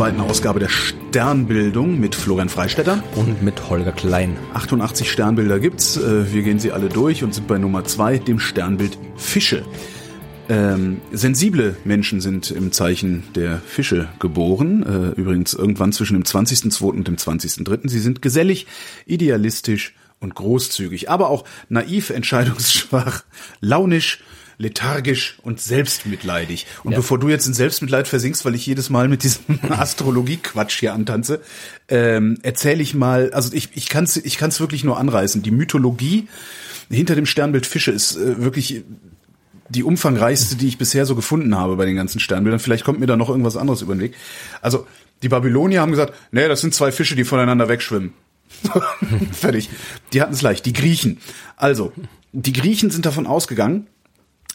zweiten Ausgabe der Sternbildung mit Florian Freistetter. Und mit Holger Klein. 88 Sternbilder gibt's. Äh, wir gehen sie alle durch und sind bei Nummer zwei, dem Sternbild Fische. Ähm, sensible Menschen sind im Zeichen der Fische geboren. Äh, übrigens irgendwann zwischen dem 20.02. und dem 20.03. Sie sind gesellig, idealistisch und großzügig, aber auch naiv, entscheidungsschwach, launisch, lethargisch und selbstmitleidig. Und ja. bevor du jetzt in Selbstmitleid versinkst, weil ich jedes Mal mit diesem Astrologie-Quatsch hier antanze, ähm, erzähle ich mal, also ich, ich kann es ich kann's wirklich nur anreißen. Die Mythologie hinter dem Sternbild Fische ist äh, wirklich die umfangreichste, die ich bisher so gefunden habe bei den ganzen Sternbildern. Vielleicht kommt mir da noch irgendwas anderes über den Weg. Also, die Babylonier haben gesagt, nee, das sind zwei Fische, die voneinander wegschwimmen. Fertig. Die hatten es leicht. Die Griechen. Also, die Griechen sind davon ausgegangen,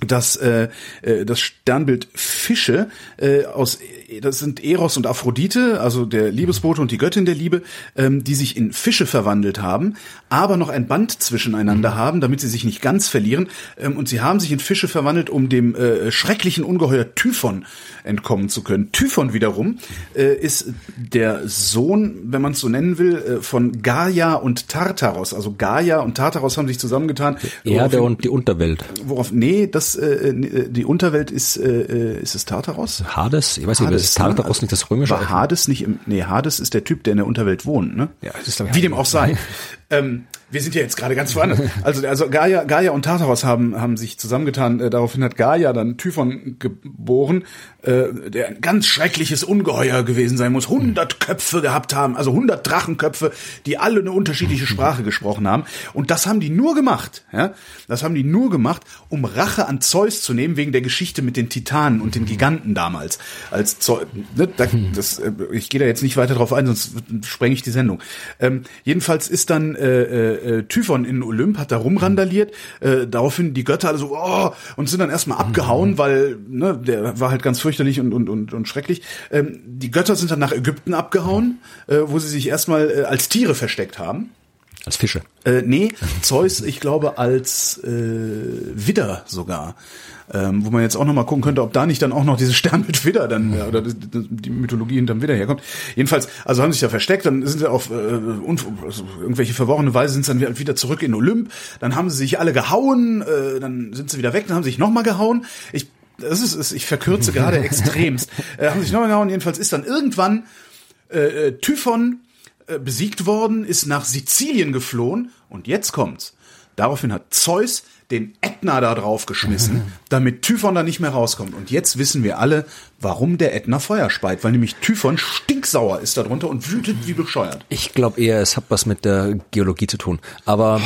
dass äh, äh, das Sternbild Fische äh, aus das sind Eros und Aphrodite, also der Liebesbote und die Göttin der Liebe, ähm, die sich in Fische verwandelt haben, aber noch ein Band zwischeneinander mhm. haben, damit sie sich nicht ganz verlieren. Ähm, und sie haben sich in Fische verwandelt, um dem äh, schrecklichen Ungeheuer Typhon entkommen zu können. Typhon wiederum äh, ist der Sohn, wenn man es so nennen will, äh, von Gaia und Tartaros. Also Gaia und Tartaros haben sich zusammengetan. Erde und die Unterwelt. Worauf? Nee, das das, äh, äh, die Unterwelt ist, äh, äh, ist es Tartaros? Hades? Ich weiß nicht, Hades, ist Tartaros nicht das römische? War Hades nicht im, nee, Hades ist der Typ, der in der Unterwelt wohnt, ne? Ja, das ist, Wie dem auch sei. Ähm, wir sind ja jetzt gerade ganz woanders. Also, also Gaia, Gaia und Tartaros haben, haben sich zusammengetan. Äh, daraufhin hat Gaia dann Typhon geboren, äh, der ein ganz schreckliches Ungeheuer gewesen sein muss. Hundert Köpfe gehabt haben, also hundert Drachenköpfe, die alle eine unterschiedliche Sprache gesprochen haben. Und das haben die nur gemacht. Ja? Das haben die nur gemacht, um Rache an Zeus zu nehmen, wegen der Geschichte mit den Titanen und den Giganten damals. Als Zeus, ne, da, das, äh, ich gehe da jetzt nicht weiter drauf ein, sonst sprenge ich die Sendung. Ähm, jedenfalls ist dann äh, äh, Typhon in Olymp, hat da rumrandaliert, äh, daraufhin die Götter alle so, oh, und sind dann erstmal abgehauen, weil ne, der war halt ganz fürchterlich fürchterlich und, und, und, und schrecklich. Ähm, die Götter sind dann nach Ägypten abgehauen, äh, wo sie sich erstmal äh, als Tiere versteckt haben. Als Fische? Äh, nee, Zeus, ich glaube, als äh, Widder sogar. Ähm, wo man jetzt auch noch mal gucken könnte, ob da nicht dann auch noch dieses Stern mit Widder dann äh, oder die, die Mythologie hinterm Widder herkommt. Jedenfalls, also haben sich da versteckt, dann sind sie auf äh, also irgendwelche verworrene Weise sind sie dann wieder zurück in Olymp. Dann haben sie sich alle gehauen, äh, dann sind sie wieder weg, dann haben sie sich noch mal gehauen. Ich das ist, ich verkürze gerade extremst, äh, haben sich noch gehauen. Jedenfalls ist dann irgendwann äh, äh, Typhon äh, besiegt worden, ist nach Sizilien geflohen und jetzt kommt's. Daraufhin hat Zeus den Ätna da drauf geschmissen, damit Typhon da nicht mehr rauskommt. Und jetzt wissen wir alle, warum der Ätna Feuer speit, weil nämlich Typhon stinksauer ist darunter und wütet wie bescheuert. Ich glaube eher, es hat was mit der Geologie zu tun. Aber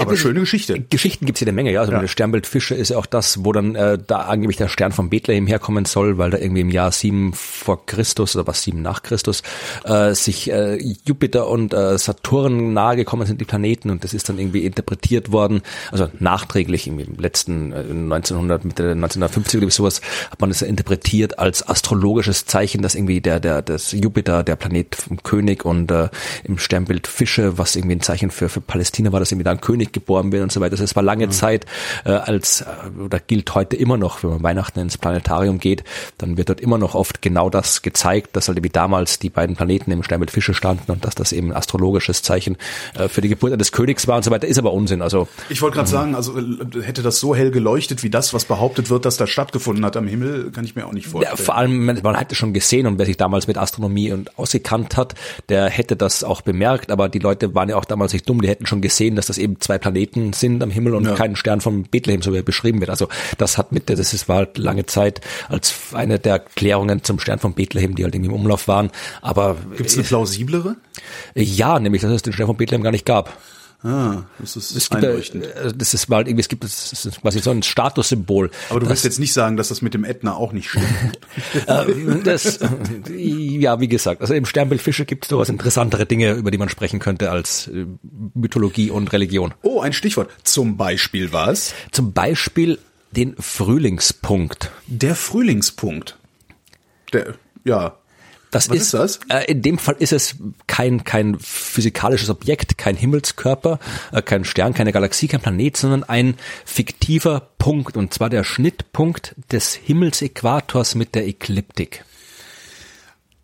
aber schöne Geschichte. Geschichten gibt's hier eine Menge, ja. Also ja. das Sternbild Fische ist ja auch das, wo dann äh, da angeblich der Stern von Bethlehem herkommen soll, weil da irgendwie im Jahr sieben vor Christus oder was sieben nach Christus äh, sich äh, Jupiter und äh, Saturn nahe gekommen sind, die Planeten, und das ist dann irgendwie interpretiert worden, also nachträglich im letzten äh, 1900, Mitte der 1950 oder sowas, hat man das interpretiert als astrologisches Zeichen, dass irgendwie der, der, das Jupiter, der Planet vom König und äh, im Sternbild Fische, was irgendwie ein Zeichen für, für Palästina war, dass irgendwie da ein König geboren wird und so weiter. Also es war lange mhm. Zeit äh, als, äh, oder gilt heute immer noch, wenn man Weihnachten ins Planetarium geht, dann wird dort immer noch oft genau das gezeigt, dass halt wie damals die beiden Planeten im Stern mit Fische standen und dass das eben ein astrologisches Zeichen äh, für die Geburt eines Königs war und so weiter, ist aber Unsinn. Also Ich wollte gerade ähm, sagen, also äh, hätte das so hell geleuchtet wie das, was behauptet wird, dass da stattgefunden hat am Himmel, kann ich mir auch nicht vorstellen. Ja, vor allem, man, man hat es schon gesehen und wer sich damals mit Astronomie und ausgekannt hat, der hätte das auch bemerkt, aber die Leute waren ja auch damals nicht dumm, die hätten schon gesehen, dass das eben zwei Planeten sind am Himmel und ja. kein Stern von Bethlehem, so wie er beschrieben wird. Also das hat mit, das ist, war halt lange Zeit als eine der Erklärungen zum Stern von Bethlehem, die halt irgendwie im Umlauf waren. Aber gibt es eine plausiblere? Ja, nämlich, dass es den Stern von Bethlehem gar nicht gab. Ah, das ist es gibt, einleuchtend. Äh, das ist mal irgendwie, es gibt das ist quasi so ein Statussymbol. Aber du willst jetzt nicht sagen, dass das mit dem Ätna auch nicht stimmt. Äh, das, ja, wie gesagt, also im Sternbild Fische gibt es durchaus interessantere Dinge, über die man sprechen könnte als äh, Mythologie und Religion. Oh, ein Stichwort. Zum Beispiel was? Zum Beispiel den Frühlingspunkt. Der Frühlingspunkt. Der, ja, das Was ist, ist das? Äh, in dem Fall ist es kein kein physikalisches Objekt, kein Himmelskörper, äh, kein Stern, keine Galaxie, kein Planet, sondern ein fiktiver Punkt und zwar der Schnittpunkt des Himmelsäquators mit der Ekliptik.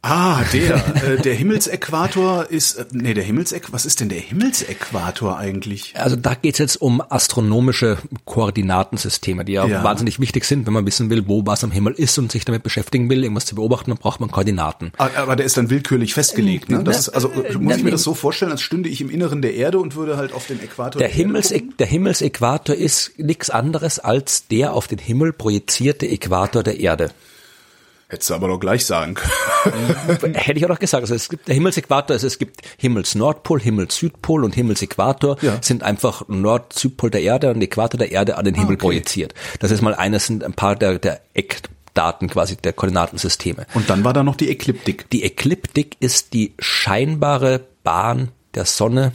Ah, der. äh, der Himmelsäquator ist, äh, nee, der Himmelsäquator, was ist denn der Himmelsäquator eigentlich? Also da geht's jetzt um astronomische Koordinatensysteme, die ja, ja, wahnsinnig wichtig sind, wenn man wissen will, wo was am Himmel ist und sich damit beschäftigen will, irgendwas zu beobachten, dann braucht man Koordinaten. Ah, aber der ist dann willkürlich festgelegt, ne? Das ist, also muss ich mir das so vorstellen, als stünde ich im Inneren der Erde und würde halt auf den Äquator. Der, der Himmels, der Himmelsäquator ist nichts anderes als der auf den Himmel projizierte Äquator der Erde. Hättest du aber doch gleich sagen können. Hätte ich auch noch gesagt. Also es gibt der Himmelsäquator, also es gibt Himmelsnordpol, Himmelssüdpol und Himmelsäquator ja. sind einfach Nord-Südpol der Erde und Äquator der Erde an den Himmel ah, okay. projiziert. Das ist mal eines, sind ein paar der, der Eckdaten quasi der Koordinatensysteme. Und dann war da noch die Ekliptik. Die Ekliptik ist die scheinbare Bahn der Sonne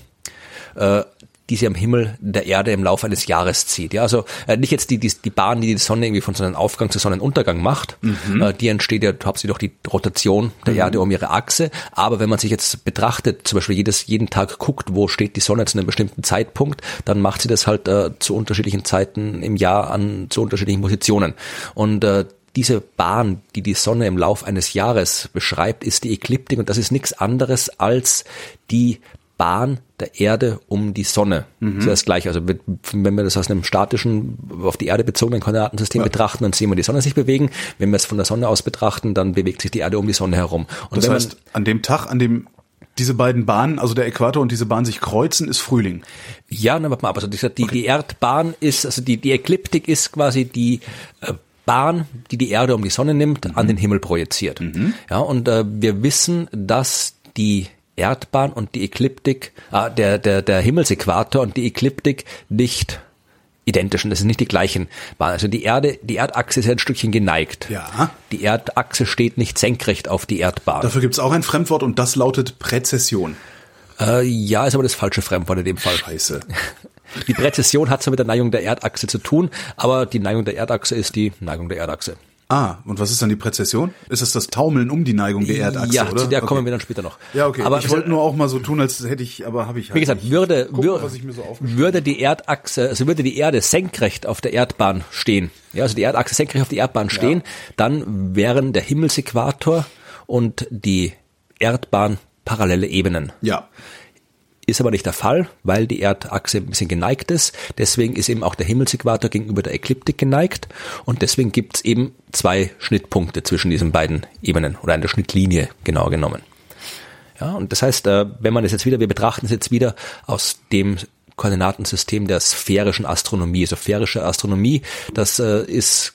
äh, die sie am Himmel der Erde im Laufe eines Jahres zieht. Ja, also äh, nicht jetzt die, die, die Bahn, die die Sonne irgendwie von Sonnenaufgang zu Sonnenuntergang macht, mhm. äh, die entsteht ja hauptsächlich durch die Rotation der mhm. Erde um ihre Achse. Aber wenn man sich jetzt betrachtet, zum Beispiel jedes, jeden Tag guckt, wo steht die Sonne zu einem bestimmten Zeitpunkt, dann macht sie das halt äh, zu unterschiedlichen Zeiten im Jahr an zu unterschiedlichen Positionen. Und äh, diese Bahn, die die Sonne im Lauf eines Jahres beschreibt, ist die Ekliptik und das ist nichts anderes als die Bahn der Erde um die Sonne. Mhm. Das ist das gleiche. Also wenn wir das aus einem statischen, auf die Erde bezogenen Koordinatensystem ja. betrachten, dann sehen wir die Sonne sich bewegen. Wenn wir es von der Sonne aus betrachten, dann bewegt sich die Erde um die Sonne herum. Und das heißt, an dem Tag, an dem diese beiden Bahnen, also der Äquator und diese Bahn sich kreuzen, ist Frühling. Ja, na, warte mal, also die, die, okay. die Erdbahn ist, also die, die Ekliptik ist quasi die äh, Bahn, die die Erde um die Sonne nimmt, mhm. an den Himmel projiziert. Mhm. Ja, und äh, wir wissen, dass die Erdbahn und die Ekliptik, ah, der, der, der Himmelsäquator und die Ekliptik nicht identisch und das sind nicht die gleichen Bahnen. Also die Erde, die Erdachse ist ein Stückchen geneigt. Ja. Die Erdachse steht nicht senkrecht auf die Erdbahn. Dafür gibt es auch ein Fremdwort und das lautet Präzession. Äh, ja, ist aber das falsche Fremdwort in dem Fall. Scheiße. Die Präzession hat zwar mit der Neigung der Erdachse zu tun, aber die Neigung der Erdachse ist die Neigung der Erdachse. Ah, und was ist dann die Präzession? Ist es das Taumeln um die Neigung der Erdachse, ja, oder? Ja, zu der kommen wir dann später noch. Ja, okay. Aber ich wollte nur auch mal so tun, als hätte ich, aber habe ich halt Wie gesagt, würde, Guck, würde, so würde die Erdachse, also würde die Erde senkrecht auf der Erdbahn stehen, ja, also die Erdachse senkrecht auf die Erdbahn stehen, ja. dann wären der Himmelsäquator und die Erdbahn parallele Ebenen. Ja. Ist aber nicht der Fall, weil die Erdachse ein bisschen geneigt ist. Deswegen ist eben auch der Himmelsäquator gegenüber der Ekliptik geneigt. Und deswegen gibt es eben zwei Schnittpunkte zwischen diesen beiden Ebenen oder eine Schnittlinie genauer genommen. Ja, und das heißt, äh, wenn man das jetzt wieder, wir betrachten es jetzt wieder aus dem Koordinatensystem der sphärischen Astronomie. Also sphärische Astronomie, das äh, ist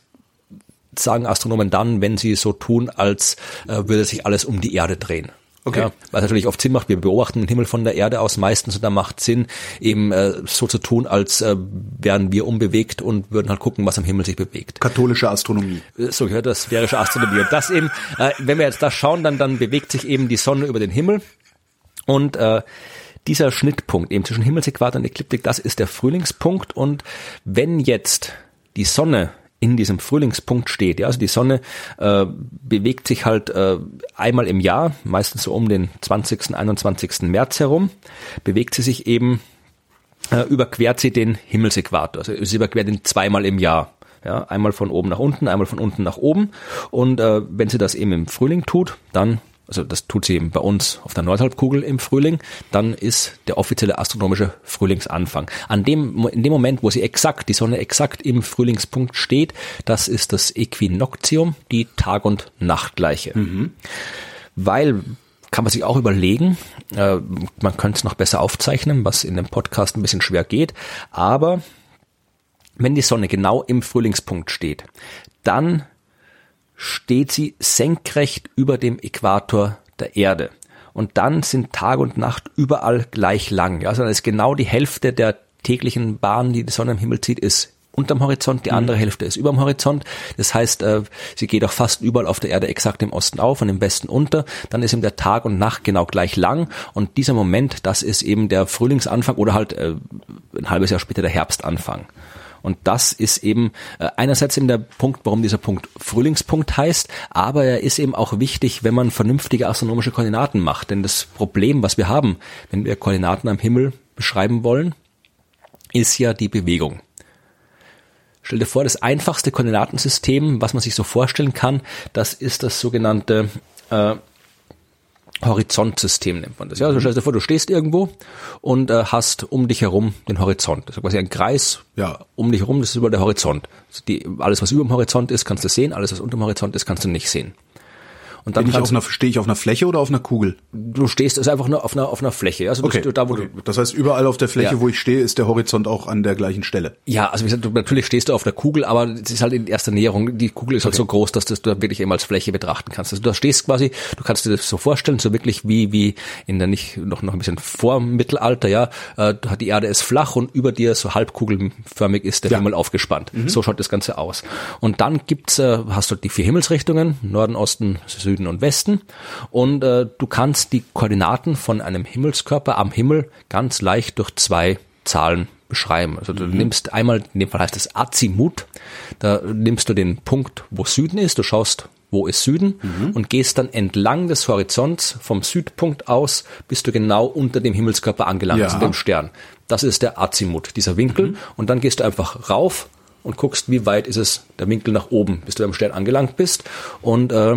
sagen Astronomen dann, wenn sie so tun, als äh, würde sich alles um die Erde drehen. Okay. Ja, was natürlich oft Sinn macht, wir beobachten den Himmel von der Erde aus meistens und da macht Sinn, eben äh, so zu tun, als äh, wären wir unbewegt und würden halt gucken, was am Himmel sich bewegt. Katholische Astronomie. Äh, so gehört das sphärische Astronomie. Und das eben, äh, wenn wir jetzt das schauen, dann, dann bewegt sich eben die Sonne über den Himmel und äh, dieser Schnittpunkt eben zwischen Himmelsäquator und Ekliptik, das ist der Frühlingspunkt und wenn jetzt die Sonne in diesem Frühlingspunkt steht. Ja, also die Sonne äh, bewegt sich halt äh, einmal im Jahr, meistens so um den 20., 21. März herum, bewegt sie sich eben, äh, überquert sie den Himmelsäquator. Also sie überquert ihn zweimal im Jahr. Ja, einmal von oben nach unten, einmal von unten nach oben. Und äh, wenn sie das eben im Frühling tut, dann also das tut sie eben bei uns auf der Nordhalbkugel im Frühling, dann ist der offizielle astronomische Frühlingsanfang. An dem, in dem Moment, wo sie exakt, die Sonne exakt im Frühlingspunkt steht, das ist das Äquinoktium, die Tag- und Nachtgleiche. Mhm. Weil, kann man sich auch überlegen, äh, man könnte es noch besser aufzeichnen, was in dem Podcast ein bisschen schwer geht, aber wenn die Sonne genau im Frühlingspunkt steht, dann steht sie senkrecht über dem Äquator der Erde. Und dann sind Tag und Nacht überall gleich lang. Ja, also dann ist genau die Hälfte der täglichen Bahn, die die Sonne im Himmel zieht, ist unterm Horizont, die mhm. andere Hälfte ist überm Horizont. Das heißt, äh, sie geht auch fast überall auf der Erde exakt im Osten auf und im Westen unter. Dann ist eben der Tag und Nacht genau gleich lang. Und dieser Moment, das ist eben der Frühlingsanfang oder halt äh, ein halbes Jahr später der Herbstanfang. Und das ist eben äh, einerseits eben der Punkt, warum dieser Punkt Frühlingspunkt heißt, aber er ist eben auch wichtig, wenn man vernünftige astronomische Koordinaten macht. Denn das Problem, was wir haben, wenn wir Koordinaten am Himmel beschreiben wollen, ist ja die Bewegung. Stell dir vor, das einfachste Koordinatensystem, was man sich so vorstellen kann, das ist das sogenannte äh, Horizontsystem nennt man das. Ja, also stell dir vor, du stehst irgendwo und äh, hast um dich herum den Horizont. Das ist quasi ein Kreis. Ja. Um dich herum, das ist über der Horizont. Also die, alles, was über dem Horizont ist, kannst du sehen. Alles, was unter dem Horizont ist, kannst du nicht sehen. Und dann Bin ich auf einer, stehe ich auf einer Fläche oder auf einer Kugel? Du stehst also einfach nur auf einer, auf einer Fläche. Also okay. Du, da, wo okay. du, das heißt, überall auf der Fläche, ja. wo ich stehe, ist der Horizont auch an der gleichen Stelle. Ja, also wie gesagt, du, natürlich stehst du auf der Kugel, aber es ist halt in erster Näherung. Die Kugel ist halt okay. so groß, dass das du wirklich eben als Fläche betrachten kannst. Also du stehst quasi, du kannst dir das so vorstellen, so wirklich wie, wie in der nicht, noch, noch ein bisschen vor Mittelalter, ja. Äh, die Erde ist flach und über dir so halbkugelförmig ist der ja. Himmel aufgespannt. Mhm. So schaut das Ganze aus. Und dann gibt's, äh, hast du die vier Himmelsrichtungen, Norden, Osten, Süden und Westen und äh, du kannst die Koordinaten von einem Himmelskörper am Himmel ganz leicht durch zwei Zahlen beschreiben. Also du mhm. nimmst einmal, in dem Fall heißt es Azimut, da nimmst du den Punkt, wo Süden ist, du schaust, wo ist Süden mhm. und gehst dann entlang des Horizonts vom Südpunkt aus, bis du genau unter dem Himmelskörper angelangt ja. dem Stern. Das ist der Azimut, dieser Winkel. Mhm. Und dann gehst du einfach rauf und guckst, wie weit ist es der Winkel nach oben, bis du am Stern angelangt bist. Und äh,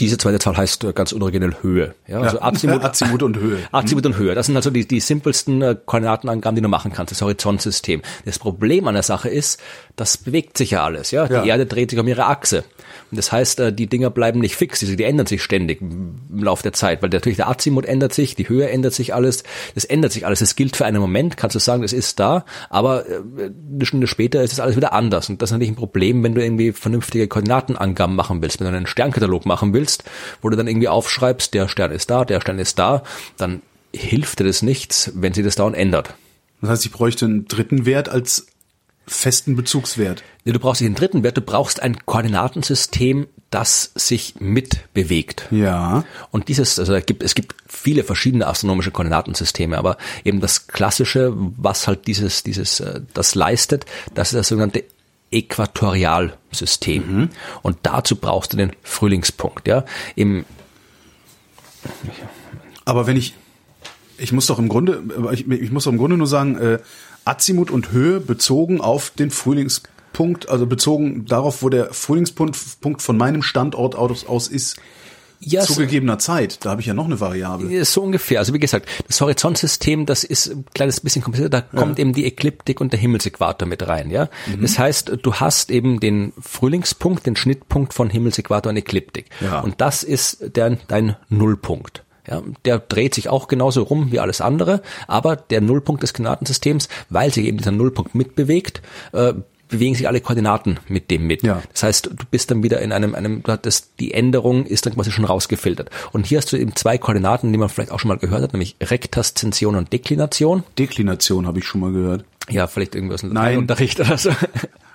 diese zweite Zahl heißt äh, ganz unoriginell Höhe. Ja, also ja, Azimut, Azimut und Höhe. Azimut und Höhe. Das sind also die, die simpelsten äh, Koordinatenangaben, die du machen kannst, das Horizontsystem. Das Problem an der Sache ist, das bewegt sich ja alles. Ja, die ja. Erde dreht sich um ihre Achse. Und das heißt, äh, die Dinger bleiben nicht fix, die, die ändern sich ständig im Laufe der Zeit, weil natürlich der Azimut ändert sich, die Höhe ändert sich alles, das ändert sich alles. Es gilt für einen Moment, kannst du sagen, es ist da, aber eine Stunde später ist es alles wieder anders. Und das ist natürlich ein Problem, wenn du irgendwie vernünftige Koordinatenangaben machen willst, wenn du einen Sternkatalog machen willst, wo du dann irgendwie aufschreibst, der Stern ist da, der Stern ist da, dann hilft dir das nichts, wenn sie das dauernd ändert. Das heißt, ich bräuchte einen dritten Wert als festen Bezugswert. Nee, du brauchst nicht einen dritten Wert, du brauchst ein Koordinatensystem, das sich mitbewegt. Ja. Und dieses, also es gibt, es gibt viele verschiedene astronomische Koordinatensysteme, aber eben das klassische, was halt dieses, dieses, äh, das leistet, das ist das sogenannte Äquatorialsystem. Mhm. Und dazu brauchst du den Frühlingspunkt, ja. Im, aber wenn ich, ich muss doch im Grunde, ich, ich muss doch im Grunde nur sagen, äh, Azimut und Höhe bezogen auf den Frühlingspunkt, also bezogen darauf, wo der Frühlingspunkt Punkt von meinem Standort aus, aus ist. Ja, zu gegebener Zeit, da habe ich ja noch eine Variable. So ungefähr. Also wie gesagt, das Horizontsystem, das ist ein kleines bisschen komplizierter. Da kommt ja. eben die Ekliptik und der Himmelsäquator mit rein. Ja, mhm. das heißt, du hast eben den Frühlingspunkt, den Schnittpunkt von Himmelsäquator und Ekliptik. Ja. Und das ist der, dein Nullpunkt. Ja, der dreht sich auch genauso rum wie alles andere, aber der Nullpunkt des Koordinatensystems, weil sich eben dieser Nullpunkt mitbewegt, äh, bewegen sich alle Koordinaten mit dem mit. Ja. Das heißt, du bist dann wieder in einem, einem, das, die Änderung ist dann quasi schon rausgefiltert. Und hier hast du eben zwei Koordinaten, die man vielleicht auch schon mal gehört hat, nämlich Rektaszension und Deklination. Deklination habe ich schon mal gehört. Ja, vielleicht irgendwas im Unterricht oder so.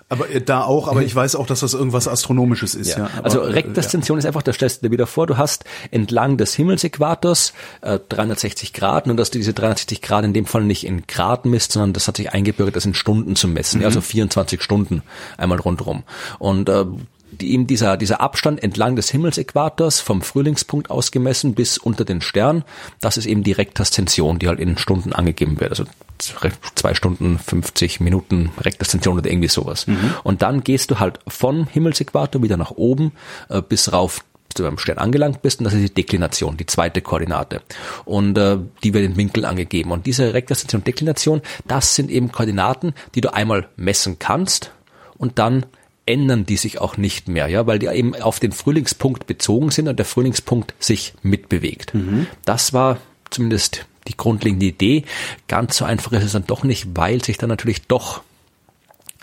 Aber äh, da auch, aber ich weiß auch, dass das irgendwas Astronomisches ist. Ja. ja. also äh, Rektaszension ja. ist einfach, da stellst du dir wieder vor, du hast entlang des Himmelsäquators äh, 360 Grad und dass du diese 360 Grad in dem Fall nicht in Grad misst, sondern das hat sich eingebürgert, das in Stunden zu messen, mhm. also 24 Stunden einmal rundherum. Und äh, die, eben dieser, dieser Abstand entlang des Himmelsäquators vom Frühlingspunkt ausgemessen bis unter den Stern, das ist eben die Rektaszension, die halt in Stunden angegeben wird. Also zwei Stunden, 50 Minuten Rektaszension oder irgendwie sowas. Mhm. Und dann gehst du halt von Himmelsäquator wieder nach oben äh, bis rauf du beim Stern angelangt bist und das ist die Deklination, die zweite Koordinate. Und äh, die wird in Winkel angegeben. Und diese Rektaszension und Deklination, das sind eben Koordinaten, die du einmal messen kannst und dann ändern die sich auch nicht mehr, ja, weil die eben auf den Frühlingspunkt bezogen sind und der Frühlingspunkt sich mitbewegt. Mhm. Das war zumindest die grundlegende Idee. Ganz so einfach ist es dann doch nicht, weil sich dann natürlich doch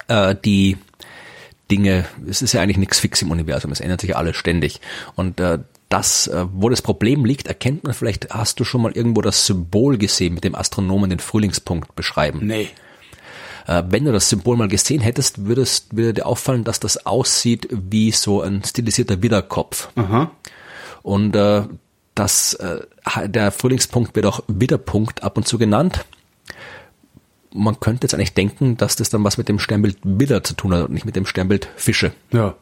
äh, die Dinge, es ist ja eigentlich nichts fix im Universum, es ändert sich ja alles ständig. Und äh, das, äh, wo das Problem liegt, erkennt man vielleicht, hast du schon mal irgendwo das Symbol gesehen, mit dem Astronomen den Frühlingspunkt beschreiben? Nee. Äh, wenn du das Symbol mal gesehen hättest, würdest, würde dir auffallen, dass das aussieht wie so ein stilisierter Widderkopf. Aha. Und äh, das, äh, der Frühlingspunkt wird auch Widderpunkt ab und zu genannt. Man könnte jetzt eigentlich denken, dass das dann was mit dem Sternbild Widder zu tun hat und nicht mit dem Sternbild Fische. Ja.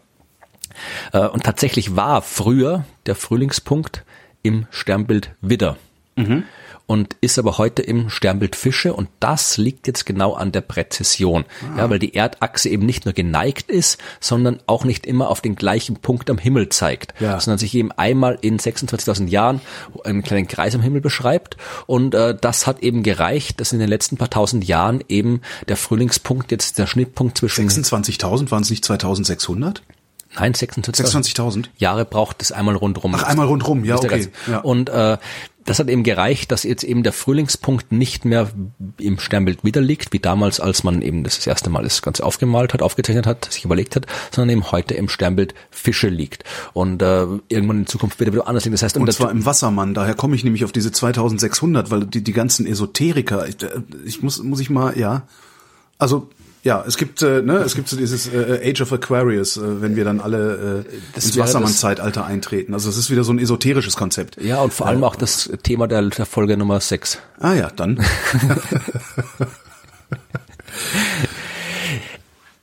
Äh, und tatsächlich war früher der Frühlingspunkt im Sternbild Widder. Mhm. Und ist aber heute im Sternbild Fische und das liegt jetzt genau an der Präzision. Ah. Ja, weil die Erdachse eben nicht nur geneigt ist, sondern auch nicht immer auf den gleichen Punkt am Himmel zeigt, ja. sondern sich eben einmal in 26.000 Jahren einen kleinen Kreis am Himmel beschreibt und äh, das hat eben gereicht, dass in den letzten paar tausend Jahren eben der Frühlingspunkt jetzt der Schnittpunkt zwischen 26.000 waren es nicht 2600? Nein, 26.000 26.000 Jahre braucht es einmal rundrum. Ach, einmal rundrum, ja, okay. Ja. Und äh, das hat eben gereicht, dass jetzt eben der Frühlingspunkt nicht mehr im Sternbild wieder liegt, wie damals, als man eben das, das erste Mal das Ganze aufgemalt hat, aufgezeichnet hat, sich überlegt hat, sondern eben heute im Sternbild Fische liegt. Und äh, irgendwann in Zukunft wird er wieder anders liegen. Das heißt, und zwar im Wassermann. Daher komme ich nämlich auf diese 2600, weil die, die ganzen Esoteriker, ich, äh, ich muss, muss ich mal, ja, also ja, es gibt, äh, ne, es gibt so dieses äh, Age of Aquarius, äh, wenn wir dann alle äh, ins Wassermann-Zeitalter eintreten. Also es ist wieder so ein esoterisches Konzept. Ja, und vor allem auch das Thema der, der Folge Nummer 6. Ah ja, dann.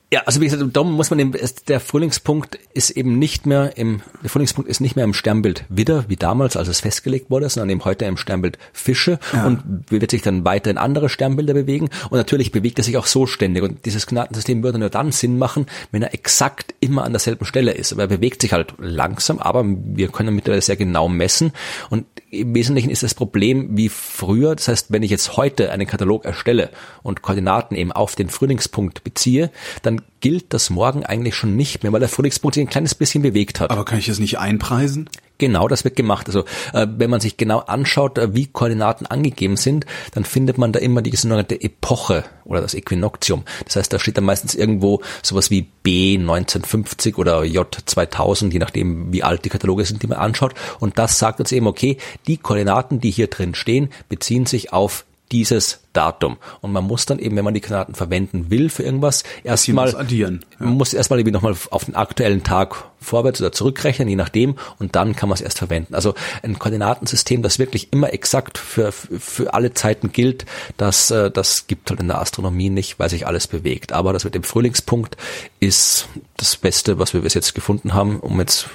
Ja, also wie gesagt, da muss man eben, der Frühlingspunkt ist eben nicht mehr im, der Frühlingspunkt ist nicht mehr im Sternbild Widder, wie damals, als es festgelegt wurde, sondern eben heute im Sternbild Fische. Ja. und wird sich dann weiter in andere Sternbilder bewegen? Und natürlich bewegt er sich auch so ständig. Und dieses Gnadensystem würde nur dann Sinn machen, wenn er exakt immer an derselben Stelle ist, aber er bewegt sich halt langsam, aber wir können mittlerweile sehr genau messen. Und im Wesentlichen ist das Problem wie früher, das heißt, wenn ich jetzt heute einen Katalog erstelle und Koordinaten eben auf den Frühlingspunkt beziehe, dann gilt das morgen eigentlich schon nicht mehr, weil der Frühlingspunkt sich ein kleines bisschen bewegt hat. Aber kann ich das nicht einpreisen? Genau, das wird gemacht. Also äh, wenn man sich genau anschaut, äh, wie Koordinaten angegeben sind, dann findet man da immer die sogenannte Epoche oder das Äquinoktium. Das heißt, da steht dann meistens irgendwo sowas wie B 1950 oder J 2000, je nachdem, wie alt die Kataloge sind, die man anschaut. Und das sagt uns eben, okay, die Koordinaten, die hier drin stehen, beziehen sich auf dieses Datum. Und man muss dann eben, wenn man die Koordinaten verwenden will für irgendwas, erstmal addieren. Ja. Man muss erstmal irgendwie nochmal auf den aktuellen Tag vorwärts oder zurückrechnen, je nachdem, und dann kann man es erst verwenden. Also ein Koordinatensystem, das wirklich immer exakt für, für alle Zeiten gilt, das, äh, das gibt halt in der Astronomie nicht, weil sich alles bewegt. Aber das mit dem Frühlingspunkt ist das Beste, was wir bis jetzt gefunden haben, um jetzt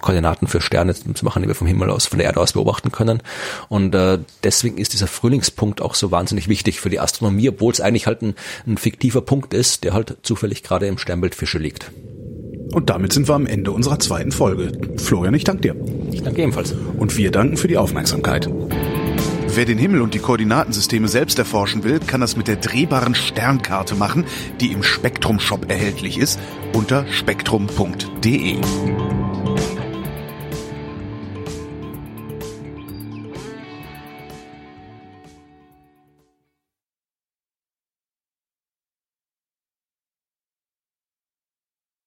Koordinaten für Sterne zu machen, die wir vom Himmel aus, von der Erde aus beobachten können. Und äh, deswegen ist dieser Frühlingspunkt auch so wahnsinnig wichtig für die Astronomie, obwohl es eigentlich halt ein, ein fiktiver Punkt ist, der halt zufällig gerade im Sternbild Fische liegt. Und damit sind wir am Ende unserer zweiten Folge. Florian, ich danke dir. Ich danke ebenfalls. Und wir danken für die Aufmerksamkeit. Wer den Himmel und die Koordinatensysteme selbst erforschen will, kann das mit der drehbaren Sternkarte machen, die im Spektrum Shop erhältlich ist, unter spektrum.de.